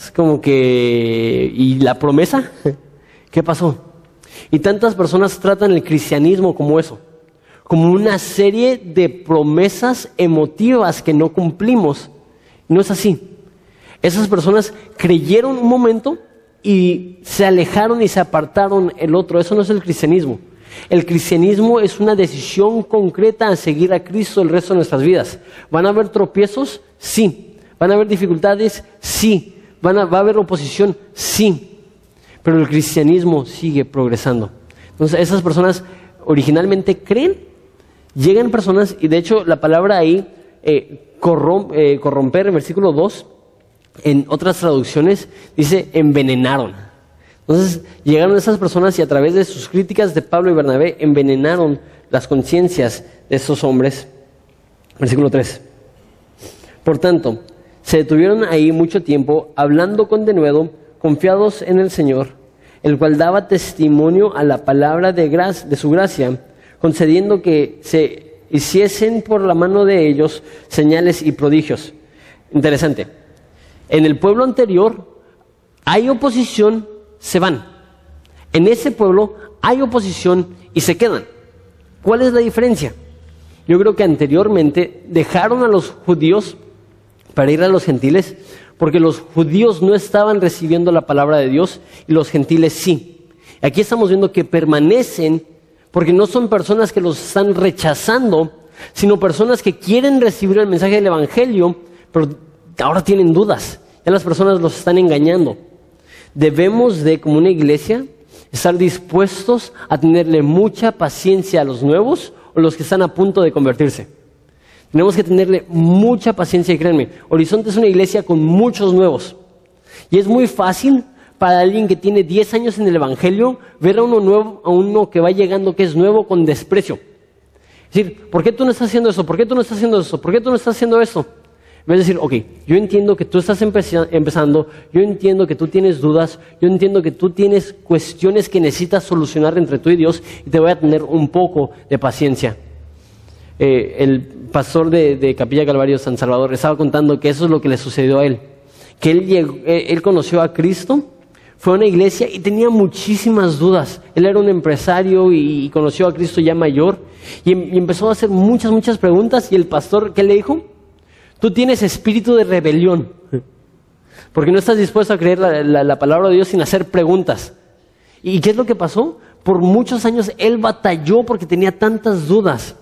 Es como que... ¿Y la promesa? ¿Qué pasó? Y tantas personas tratan el cristianismo como eso, como una serie de promesas emotivas que no cumplimos. No es así. Esas personas creyeron un momento, y se alejaron y se apartaron el otro. Eso no es el cristianismo. El cristianismo es una decisión concreta a seguir a Cristo el resto de nuestras vidas. ¿Van a haber tropiezos? Sí. ¿Van a haber dificultades? Sí. ¿Van a, ¿Va a haber oposición? Sí. Pero el cristianismo sigue progresando. Entonces, esas personas originalmente creen, llegan personas, y de hecho la palabra ahí, eh, eh corromper, en versículo 2, en otras traducciones dice envenenaron. Entonces llegaron esas personas y a través de sus críticas de Pablo y Bernabé envenenaron las conciencias de esos hombres. Versículo 3. Por tanto, se detuvieron ahí mucho tiempo hablando con denuedo, confiados en el Señor, el cual daba testimonio a la palabra de, de su gracia, concediendo que se hiciesen por la mano de ellos señales y prodigios. Interesante. En el pueblo anterior hay oposición, se van. En ese pueblo hay oposición y se quedan. ¿Cuál es la diferencia? Yo creo que anteriormente dejaron a los judíos para ir a los gentiles porque los judíos no estaban recibiendo la palabra de Dios y los gentiles sí. Aquí estamos viendo que permanecen porque no son personas que los están rechazando, sino personas que quieren recibir el mensaje del Evangelio, pero ahora tienen dudas. Ya las personas los están engañando. Debemos de, como una iglesia, estar dispuestos a tenerle mucha paciencia a los nuevos o los que están a punto de convertirse. Tenemos que tenerle mucha paciencia y créanme, Horizonte es una iglesia con muchos nuevos. Y es muy fácil para alguien que tiene 10 años en el Evangelio ver a uno nuevo, a uno que va llegando que es nuevo con desprecio. Es decir, ¿por qué tú no estás haciendo eso? ¿Por qué tú no estás haciendo eso? ¿Por qué tú no estás haciendo eso? En vez de decir, ok, yo entiendo que tú estás empezando, yo entiendo que tú tienes dudas, yo entiendo que tú tienes cuestiones que necesitas solucionar entre tú y Dios y te voy a tener un poco de paciencia. Eh, el pastor de, Capilla Calvario San Salvador estaba contando que eso es lo que le sucedió a él, que él, llegó, eh, él conoció a Cristo, fue a una iglesia y tenía muchísimas dudas. Él era un empresario y, conoció a Cristo ya mayor y, y empezó a hacer muchas, muchas preguntas y el pastor, ¿qué le dijo? Tú tienes espíritu de rebelión. Porque no estás dispuesto a creer la, palabra de Dios sin hacer preguntas. ¿Y qué es lo que pasó? Por muchos años él batalló porque tenía tantas dudas.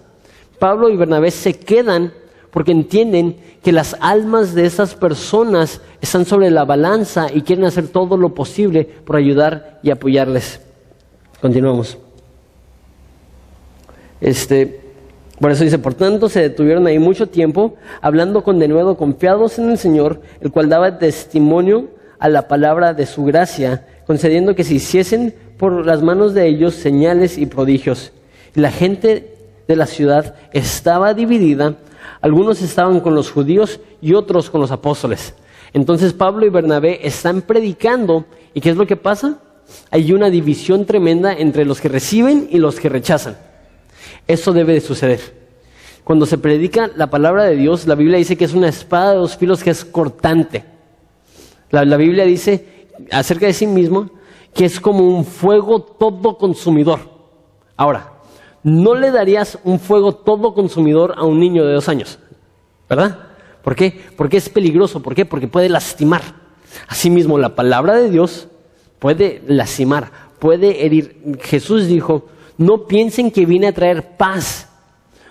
Pablo y Bernabé se quedan porque entienden que las almas de esas personas están sobre la balanza y quieren hacer todo lo posible por ayudar y apoyarles. Continuamos. Este, por eso dice, por tanto se detuvieron ahí mucho tiempo, hablando con denuedo confiados en el Señor, el cual daba testimonio a la palabra de su gracia, concediendo que se hiciesen por las manos de ellos señales y prodigios. la gente de la ciudad estaba dividida, algunos estaban con los judíos y otros con los apóstoles. Entonces Pablo y Bernabé están predicando, ¿y qué es lo que pasa? Hay una división tremenda entre los que reciben y los que rechazan. Eso debe de suceder. Cuando se predica la palabra de Dios, la Biblia dice que es una espada de dos filos que es cortante. La, Biblia dice acerca de sí mismo que es como un fuego todo consumidor. Ahora, no le darías un fuego todo consumidor a un niño de dos años, ¿verdad? ¿Por qué? Porque es peligroso. ¿Por qué? Porque puede lastimar. Asimismo, la palabra de Dios puede lastimar, puede herir. Jesús dijo, no piensen que vine a traer paz.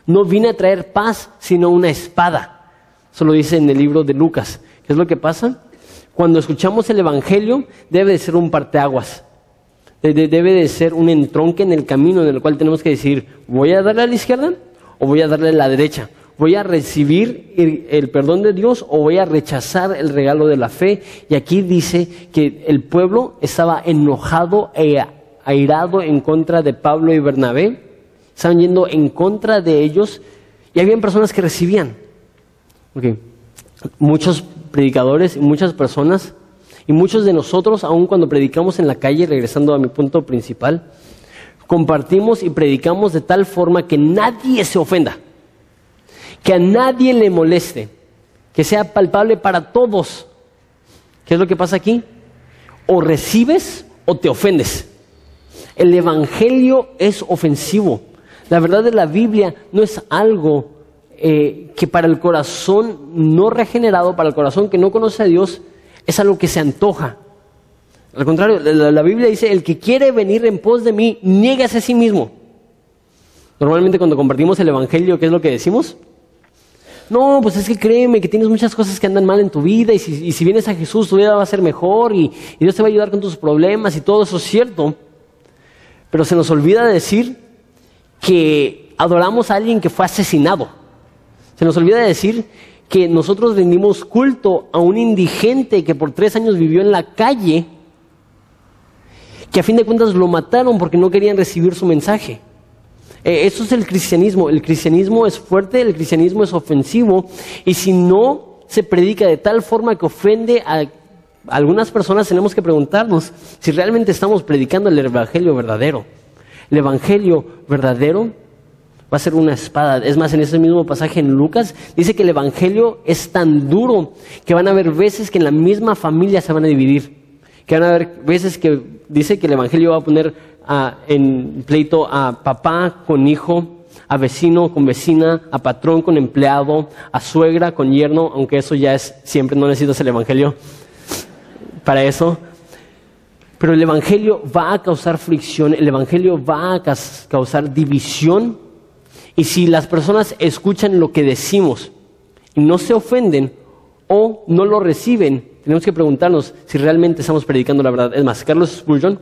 No vine a traer paz, sino una espada. Eso lo dice en el libro de Lucas. ¿Qué es lo que pasa? Cuando escuchamos el Evangelio, debe de ser un parteaguas. Debe de ser un entronque en el camino en el cual tenemos que decir, ¿voy a darle a la izquierda o voy a darle a la derecha? ¿Voy a recibir el, perdón de Dios o voy a rechazar el regalo de la fe? Y aquí dice que el pueblo estaba enojado e airado en contra de Pablo y Bernabé, estaban yendo en contra de ellos y habían personas que recibían. Muchos predicadores y muchas personas y muchos de nosotros, aun cuando predicamos en la calle, regresando a mi punto principal, compartimos y predicamos de tal forma que nadie se ofenda, que a nadie le moleste, que sea palpable para todos. ¿Qué es lo que pasa aquí? O recibes o te ofendes. El Evangelio es ofensivo. La verdad de la Biblia no es algo eh, que para el corazón no regenerado, para el corazón que no conoce a Dios, es algo que se antoja. Al contrario, la, Biblia dice, el que quiere venir en pos de mí, niégase a sí mismo. Normalmente cuando compartimos el Evangelio, ¿qué es lo que decimos? No, pues es que créeme que tienes muchas cosas que andan mal en tu vida y si, vienes a Jesús tu vida va a ser mejor y Dios te va a ayudar con tus problemas y todo eso es cierto. Pero se nos olvida decir que adoramos a alguien que fue asesinado. Se nos olvida decir que nosotros rendimos culto a un indigente que por tres años vivió en la calle, que a fin de cuentas lo mataron porque no querían recibir su mensaje. Eh, eso es el cristianismo. El cristianismo es fuerte, el cristianismo es ofensivo, y si no se predica de tal forma que ofende a algunas personas tenemos que preguntarnos si realmente estamos predicando el Evangelio verdadero. El Evangelio verdadero va a ser una espada. Es más, en ese mismo pasaje en Lucas dice que el Evangelio es tan duro que van a haber veces que en la misma familia se van a dividir. Que van a haber veces que dice que el Evangelio va a poner en pleito a papá con hijo, a vecino con vecina, a patrón con empleado, a suegra con yerno, aunque eso ya es siempre, no necesitas el Evangelio para eso. Pero el Evangelio va a causar fricción, el Evangelio va a causar división. Y si las personas escuchan lo que decimos y no se ofenden o no lo reciben, tenemos que preguntarnos si realmente estamos predicando la verdad. Es más, Carlos Spurgeon,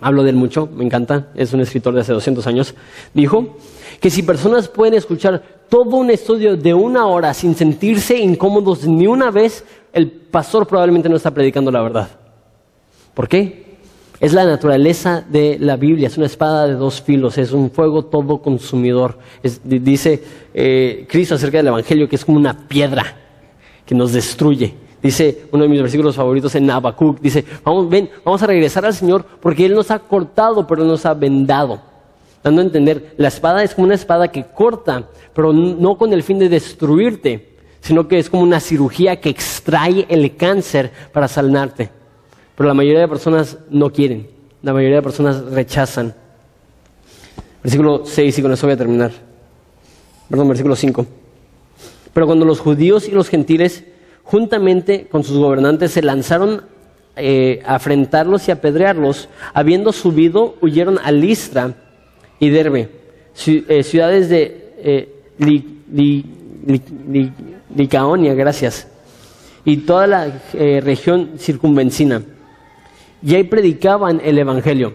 hablo de él mucho, me encanta, es un escritor de hace 200 años, dijo que si personas pueden escuchar todo un estudio de una hora sin sentirse incómodos ni una vez, el pastor probablemente no está predicando la verdad. ¿Por qué? Es la naturaleza de la Biblia, es una espada de dos filos, es un fuego todo consumidor. dice eh, Cristo acerca del Evangelio que es como una piedra que nos destruye. Dice uno de mis versículos favoritos en Habacuc, dice, vamos, ven, vamos a regresar al Señor porque Él nos ha cortado, pero nos ha vendado. Dando a entender, la espada es como una espada que corta, pero no con el fin de destruirte, sino que es como una cirugía que extrae el cáncer para sanarte. Pero la mayoría de personas no quieren, la mayoría de personas rechazan. Versículo 6, y con eso voy a terminar. Perdón, versículo 5. Pero cuando los judíos y los gentiles juntamente con sus gobernantes se lanzaron eh, a afrentarlos y apedrearlos. Habiendo subido, huyeron a Listra y Derbe, eh, ciudades de eh, Licaonia, gracias, y toda la región circunvencina. Y ahí predicaban el Evangelio.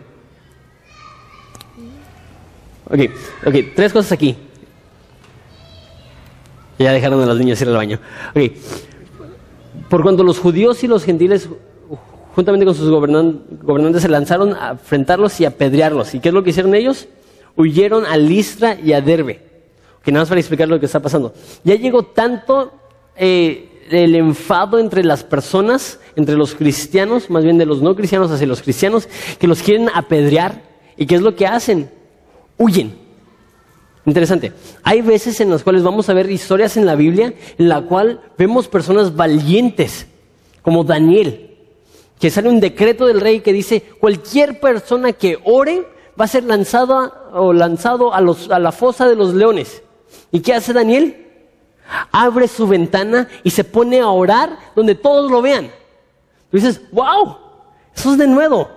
Ok, ok, tres cosas aquí. Ya dejaron a los niños ir al baño. Ok. Por cuanto los judíos y los gentiles, juntamente con sus gobernantes, se lanzaron a enfrentarlos y apedrearlos. ¿Y qué es lo que hicieron ellos? Huyeron a Listra y a Derbe. Que nada más para explicar lo que está pasando. Ya llegó tanto eh, el enfado entre las personas, entre los cristianos, más bien de los no cristianos hacia los cristianos, que los quieren apedrear. ¿Y qué es lo que hacen? Huyen. Interesante. Hay veces en las cuales vamos a ver historias en la Biblia en la cual vemos personas valientes, como Daniel, que sale un decreto del rey que dice, cualquier persona que ore va a ser lanzada o lanzado a, a la fosa de los leones. ¿Y qué hace Daniel? Abre su ventana y se pone a orar donde todos lo vean. Dices, wow, eso es de nuevo.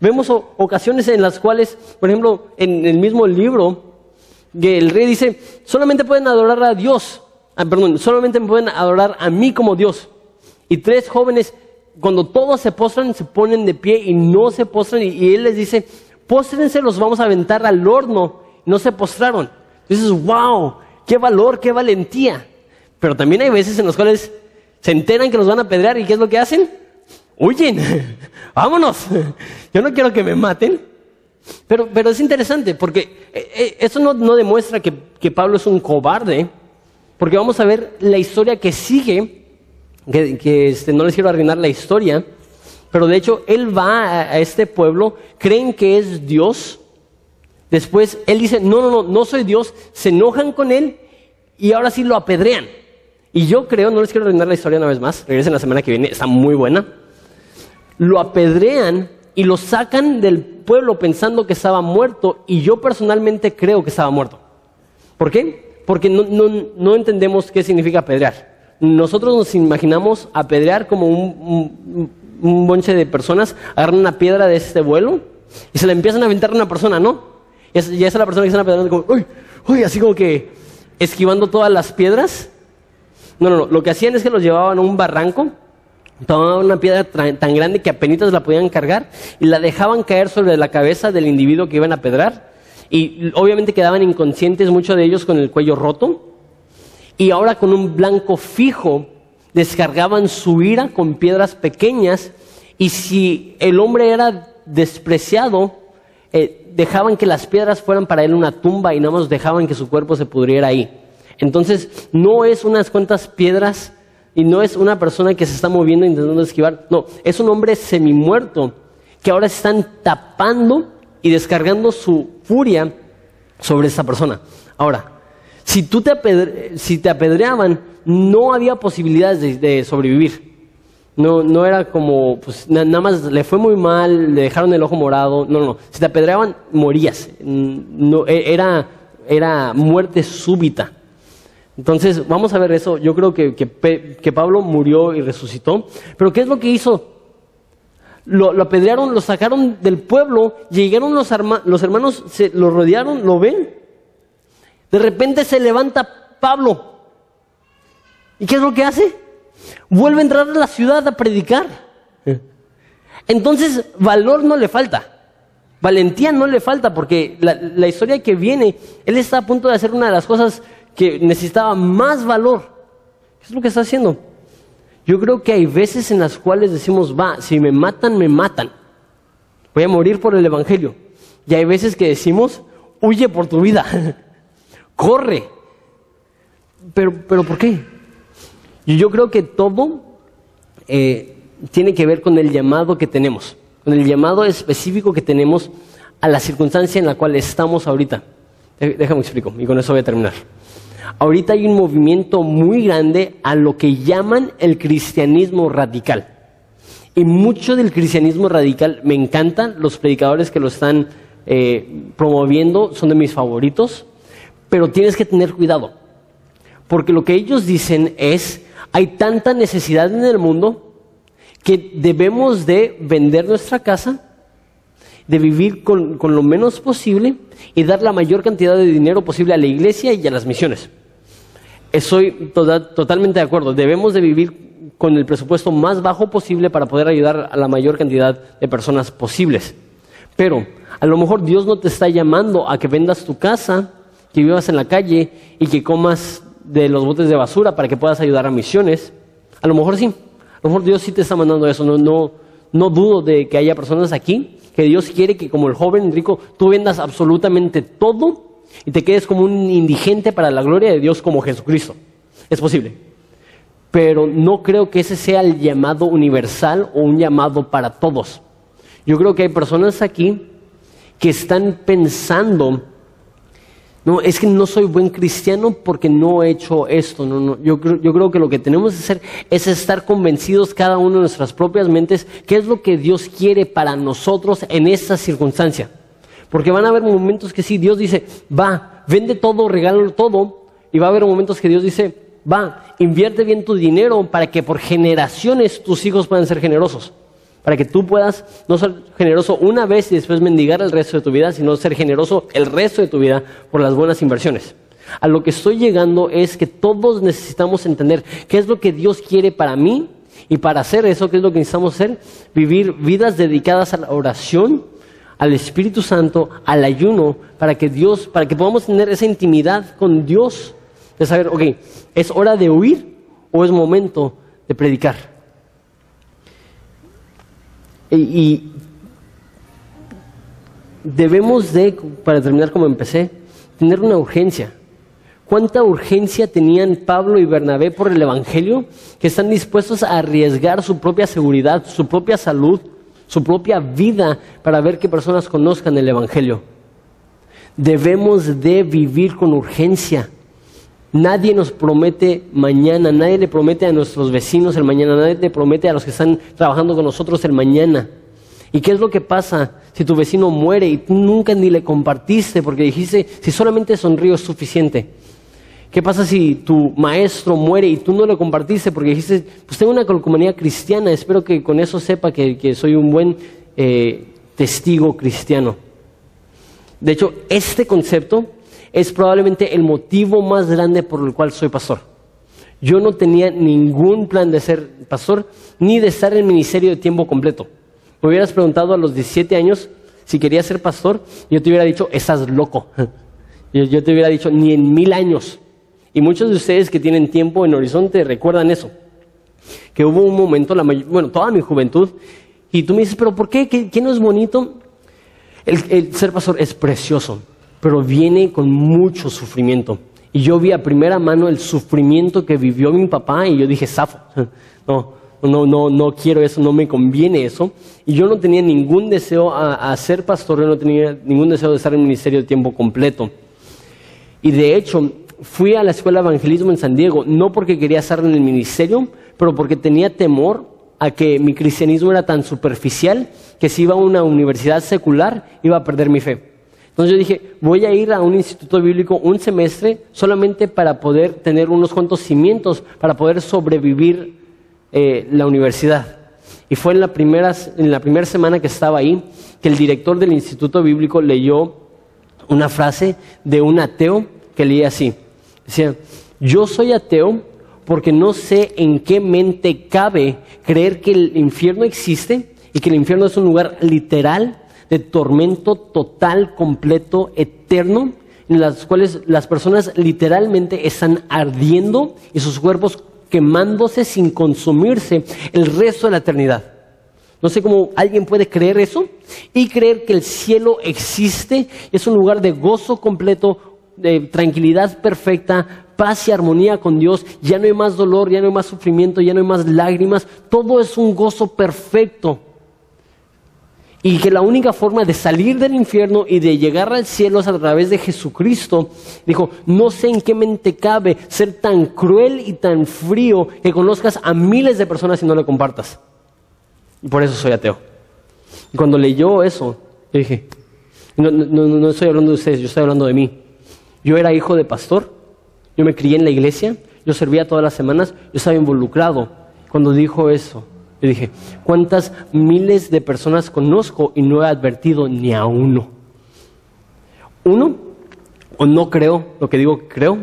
Vemos ocasiones en las cuales, por ejemplo, en el mismo libro, que el rey dice, solamente pueden adorar a Dios, ah, perdón, solamente pueden adorar a mí como Dios. Y tres jóvenes, cuando todos se postran, se ponen de pie y no se postran. Y, él les dice, póstrense, los vamos a aventar al horno. No se postraron. Entonces, wow, qué valor, qué valentía. Pero también hay veces en las cuales se enteran que los van a pedrear y ¿qué es lo que hacen? Huyen, vámonos. Yo no quiero que me maten. Pero, pero es interesante porque eh, eh, eso no, no demuestra que, que, Pablo es un cobarde, porque vamos a ver la historia que sigue, que, este, no les quiero arruinar la historia, pero de hecho él va a, este pueblo, creen que es Dios, después él dice, no, no, no, no soy Dios, se enojan con él y ahora sí lo apedrean. Y yo creo, no les quiero arruinar la historia una vez más, regresen la semana que viene, está muy buena, lo apedrean y lo sacan del pueblo pensando que estaba muerto y yo personalmente creo que estaba muerto. ¿Por qué? Porque no, entendemos qué significa apedrear. Nosotros nos imaginamos apedrear como un, un, bonche de personas agarran una piedra de este vuelo y se la empiezan a aventar a una persona, ¿no? Y ya es la persona que están apedreando como, uy, uy, así como que esquivando todas las piedras. No, no, no. Lo que hacían es que los llevaban a un barranco Tomaban una piedra tan grande que apenas la podían cargar y la dejaban caer sobre la cabeza del individuo que iban a pedrar. Y obviamente quedaban inconscientes, muchos de ellos con el cuello roto. Y ahora con un blanco fijo descargaban su ira con piedras pequeñas. Y si el hombre era despreciado, eh, dejaban que las piedras fueran para él una tumba y nada más dejaban que su cuerpo se pudriera ahí. Entonces, no es unas cuantas piedras y no es una persona que se está moviendo intentando esquivar, no, es un hombre semimuerto que ahora están tapando y descargando su furia sobre esa persona. Ahora, si, tú te, si te apedreaban, no había posibilidades de, sobrevivir. No, no era como, pues nada más le fue muy mal, le dejaron el ojo morado. No, no, Si te apedreaban, morías. No, e, era, era muerte súbita. Entonces, vamos a ver eso. Yo creo que, que, Pablo murió y resucitó. Pero ¿qué es lo que hizo? Lo, apedrearon, lo sacaron del pueblo, llegaron los, los hermanos, se, lo rodearon, ¿lo ven? De repente se levanta Pablo. ¿Y qué es lo que hace? Vuelve a entrar a la ciudad a predicar. Entonces, valor no le falta. Valentía no le falta porque la, historia que viene, él está a punto de hacer una de las cosas que necesitaba más valor. ¿Qué es lo que está haciendo? Yo creo que hay veces en las cuales decimos, va, si me matan, me matan. Voy a morir por el Evangelio. Y hay veces que decimos, huye por tu vida, corre. Pero, pero ¿por qué? Yo creo que todo eh, tiene que ver con el llamado que tenemos, con el llamado específico que tenemos a la circunstancia en la cual estamos ahorita. Déjame explico y con eso voy a terminar. Ahorita hay un movimiento muy grande a lo que llaman el cristianismo radical. Y mucho del cristianismo radical me encantan, los predicadores que lo están eh, promoviendo son de mis favoritos, pero tienes que tener cuidado, porque lo que ellos dicen es, hay tanta necesidad en el mundo que debemos de vender nuestra casa, de vivir con, lo menos posible y dar la mayor cantidad de dinero posible a la iglesia y a las misiones. Estoy tota-, totalmente de acuerdo, debemos de vivir con el presupuesto más bajo posible para poder ayudar a la mayor cantidad de personas posibles. Pero a lo mejor Dios no te está llamando a que vendas tu casa, que vivas en la calle y que comas de los botes de basura para que puedas ayudar a misiones. A lo mejor sí. A lo mejor Dios sí te está mandando eso. No, no, no dudo de que haya personas aquí que Dios quiere que como el joven rico tú vendas absolutamente todo y te quedes como un indigente para la gloria de Dios como Jesucristo. Es posible pero no creo que ese sea el llamado universal o un llamado para todos. Yo creo que hay personas aquí que están pensando, no, es que no soy buen cristiano porque no he hecho esto. No, no. Yo, yo creo que lo que tenemos que hacer es estar convencidos cada uno de nuestras propias mentes qué es lo que Dios quiere para nosotros en esta circunstancia. Porque van a haber momentos que sí, Dios dice, va, vende todo, regálalo todo. Y va a haber momentos que Dios dice, va, invierte bien tu dinero para que por generaciones tus hijos puedan ser generosos. Para que tú puedas no ser generoso una vez y después mendigar el resto de tu vida, sino ser generoso el resto de tu vida por las buenas inversiones. A lo que estoy llegando es que todos necesitamos entender qué es lo que Dios quiere para mí y para hacer eso, qué es lo que necesitamos hacer, vivir vidas dedicadas a la oración, al Espíritu Santo, al ayuno, para que Dios, para que podamos tener esa intimidad con Dios de saber, ok, ¿es hora de huir o es momento de predicar? Y, debemos de, para terminar como empecé, tener una urgencia. ¿Cuánta urgencia tenían Pablo y Bernabé por el Evangelio que están dispuestos a arriesgar su propia seguridad, su propia salud, su propia vida para ver que personas conozcan el Evangelio? Debemos de vivir con urgencia. Nadie nos promete mañana, nadie le promete a nuestros vecinos el mañana, nadie le promete a los que están trabajando con nosotros el mañana. ¿Y qué es lo que pasa si tu vecino muere y tú nunca ni le compartiste porque dijiste, si solamente sonrío es suficiente? ¿Qué pasa si tu maestro muere y tú no le compartiste porque dijiste, pues tengo una calcomanía cristiana, espero que con eso sepa que, soy un buen eh, testigo cristiano? De hecho, este concepto es probablemente el motivo más grande por el cual soy pastor. Yo no tenía ningún plan de ser pastor ni de estar en el ministerio de tiempo completo. Me hubieras preguntado a los 17 años si quería ser pastor, yo te hubiera dicho, estás loco. Yo, te hubiera dicho, ni en mil años. Y muchos de ustedes que tienen tiempo en Horizonte recuerdan eso. Que hubo un momento, bueno, toda mi juventud, y tú me dices, pero ¿por qué? ¿Qué, no es bonito? el ser pastor es precioso pero viene con mucho sufrimiento. Y yo vi a primera mano el sufrimiento que vivió mi papá y yo dije, zafo, no, no, no, no quiero eso, no me conviene eso. Y yo no tenía ningún deseo a, ser pastor, yo no tenía ningún deseo de estar en el ministerio de tiempo completo. Y de hecho, fui a la escuela de evangelismo en San Diego, no porque quería estar en el ministerio, pero porque tenía temor a que mi cristianismo era tan superficial que si iba a una universidad secular iba a perder mi fe. Entonces yo dije, voy a ir a un instituto bíblico un semestre solamente para poder tener unos cuantos cimientos, para poder sobrevivir eh, la universidad. Y fue en la, primera, en la primera semana que estaba ahí que el director del instituto bíblico leyó una frase de un ateo que leía así. Decía, yo soy ateo porque no sé en qué mente cabe creer que el infierno existe y que el infierno es un lugar literal de tormento total, completo, eterno, en las cuales las personas literalmente están ardiendo y sus cuerpos quemándose sin consumirse el resto de la eternidad. No sé cómo alguien puede creer eso y creer que el cielo existe, es un lugar de gozo completo, de tranquilidad perfecta, paz y armonía con Dios, ya no hay más dolor, ya no hay más sufrimiento, ya no hay más lágrimas, todo es un gozo perfecto. Y que la única forma de salir del infierno y de llegar al cielo es a través de Jesucristo. Dijo, no sé en qué mente cabe ser tan cruel y tan frío que conozcas a miles de personas y no le compartas. Y por eso soy ateo. Y cuando leyó eso, dije, no, no estoy hablando de ustedes, yo estoy hablando de mí. Yo era hijo de pastor, yo me crié en la iglesia, yo servía todas las semanas, yo estaba involucrado. Cuando dijo eso, yo dije, ¿cuántas miles de personas conozco y no he advertido ni a uno? Uno, o no creo lo que digo que creo.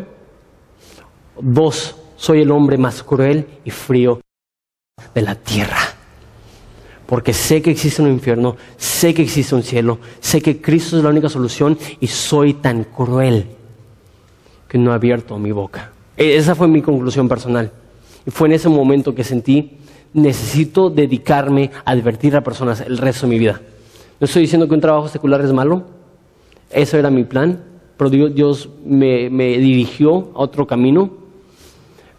Dos, soy el hombre más cruel y frío de la tierra. Porque sé que existe un infierno, sé que existe un cielo, sé que Cristo es la única solución y soy tan cruel que no he abierto mi boca. E, esa fue mi conclusión personal. Y fue en ese momento que sentí necesito dedicarme a advertir a personas el resto de mi vida. No estoy diciendo que un trabajo secular es malo, eso era mi plan, pero Dios, me, me dirigió a otro camino.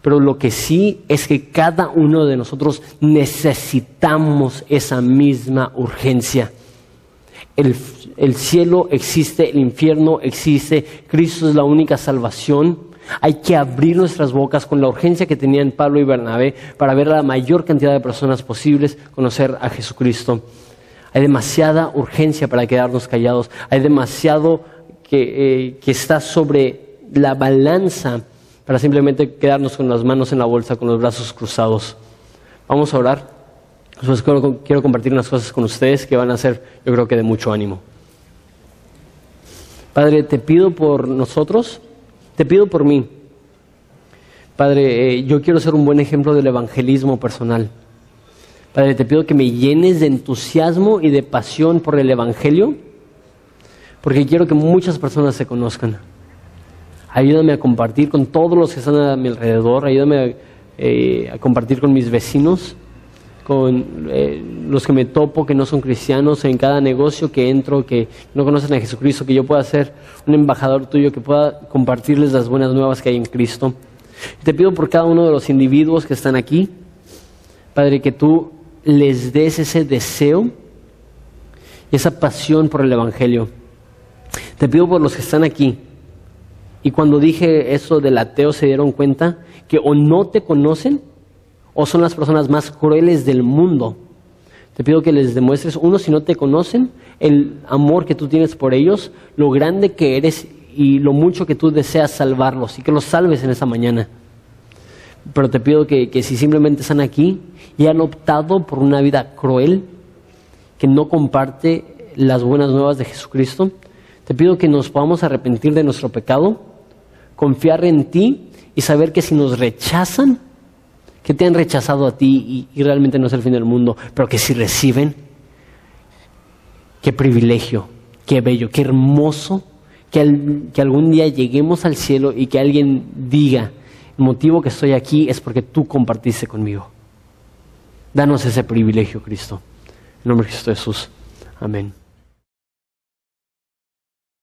Pero lo que sí es que cada uno de nosotros necesitamos esa misma urgencia. El, el, cielo existe, el infierno existe, Cristo es la única salvación. Hay que abrir nuestras bocas con la urgencia que tenían Pablo y Bernabé para ver a la mayor cantidad de personas posibles conocer a Jesucristo. Hay demasiada urgencia para quedarnos callados. Hay demasiado que, eh, está sobre la balanza para simplemente quedarnos con las manos en la bolsa, con los brazos cruzados. Vamos a orar. Después quiero compartir unas cosas con ustedes que van a ser, yo creo que de mucho ánimo. Padre, te pido por nosotros te pido por mí. Padre, eh, yo quiero ser un buen ejemplo del evangelismo personal. Padre, te pido que me llenes de entusiasmo y de pasión por el Evangelio, porque quiero que muchas personas se conozcan. Ayúdame a compartir con todos los que están a mi alrededor, ayúdame eh, a compartir con mis vecinos, con eh, los que me topo que no son cristianos, en cada negocio que entro, que no conocen a Jesucristo, que yo pueda ser un embajador tuyo, que pueda compartirles las buenas nuevas que hay en Cristo. Te pido por cada uno de los individuos que están aquí, Padre, que tú les des ese deseo y esa pasión por el Evangelio. Te pido por los que están aquí. Y cuando dije eso del ateo se dieron cuenta que o no te conocen o son las personas más crueles del mundo. Te pido que les demuestres, uno, si no te conocen, el amor que tú tienes por ellos, lo grande que eres y lo mucho que tú deseas salvarlos y que los salves en esa mañana. Pero te pido que, que si simplemente están aquí y han optado por una vida cruel, que no comparte las buenas nuevas de Jesucristo, te pido que nos podamos arrepentir de nuestro pecado, confiar en ti y saber que si nos rechazan, que te han rechazado a ti y, realmente no es el fin del mundo, pero que si reciben, qué privilegio, qué bello, qué hermoso que, que algún día lleguemos al cielo y que alguien diga, el motivo que estoy aquí es porque tú compartiste conmigo. Danos ese privilegio, Cristo. En nombre de Cristo Jesús. Amén.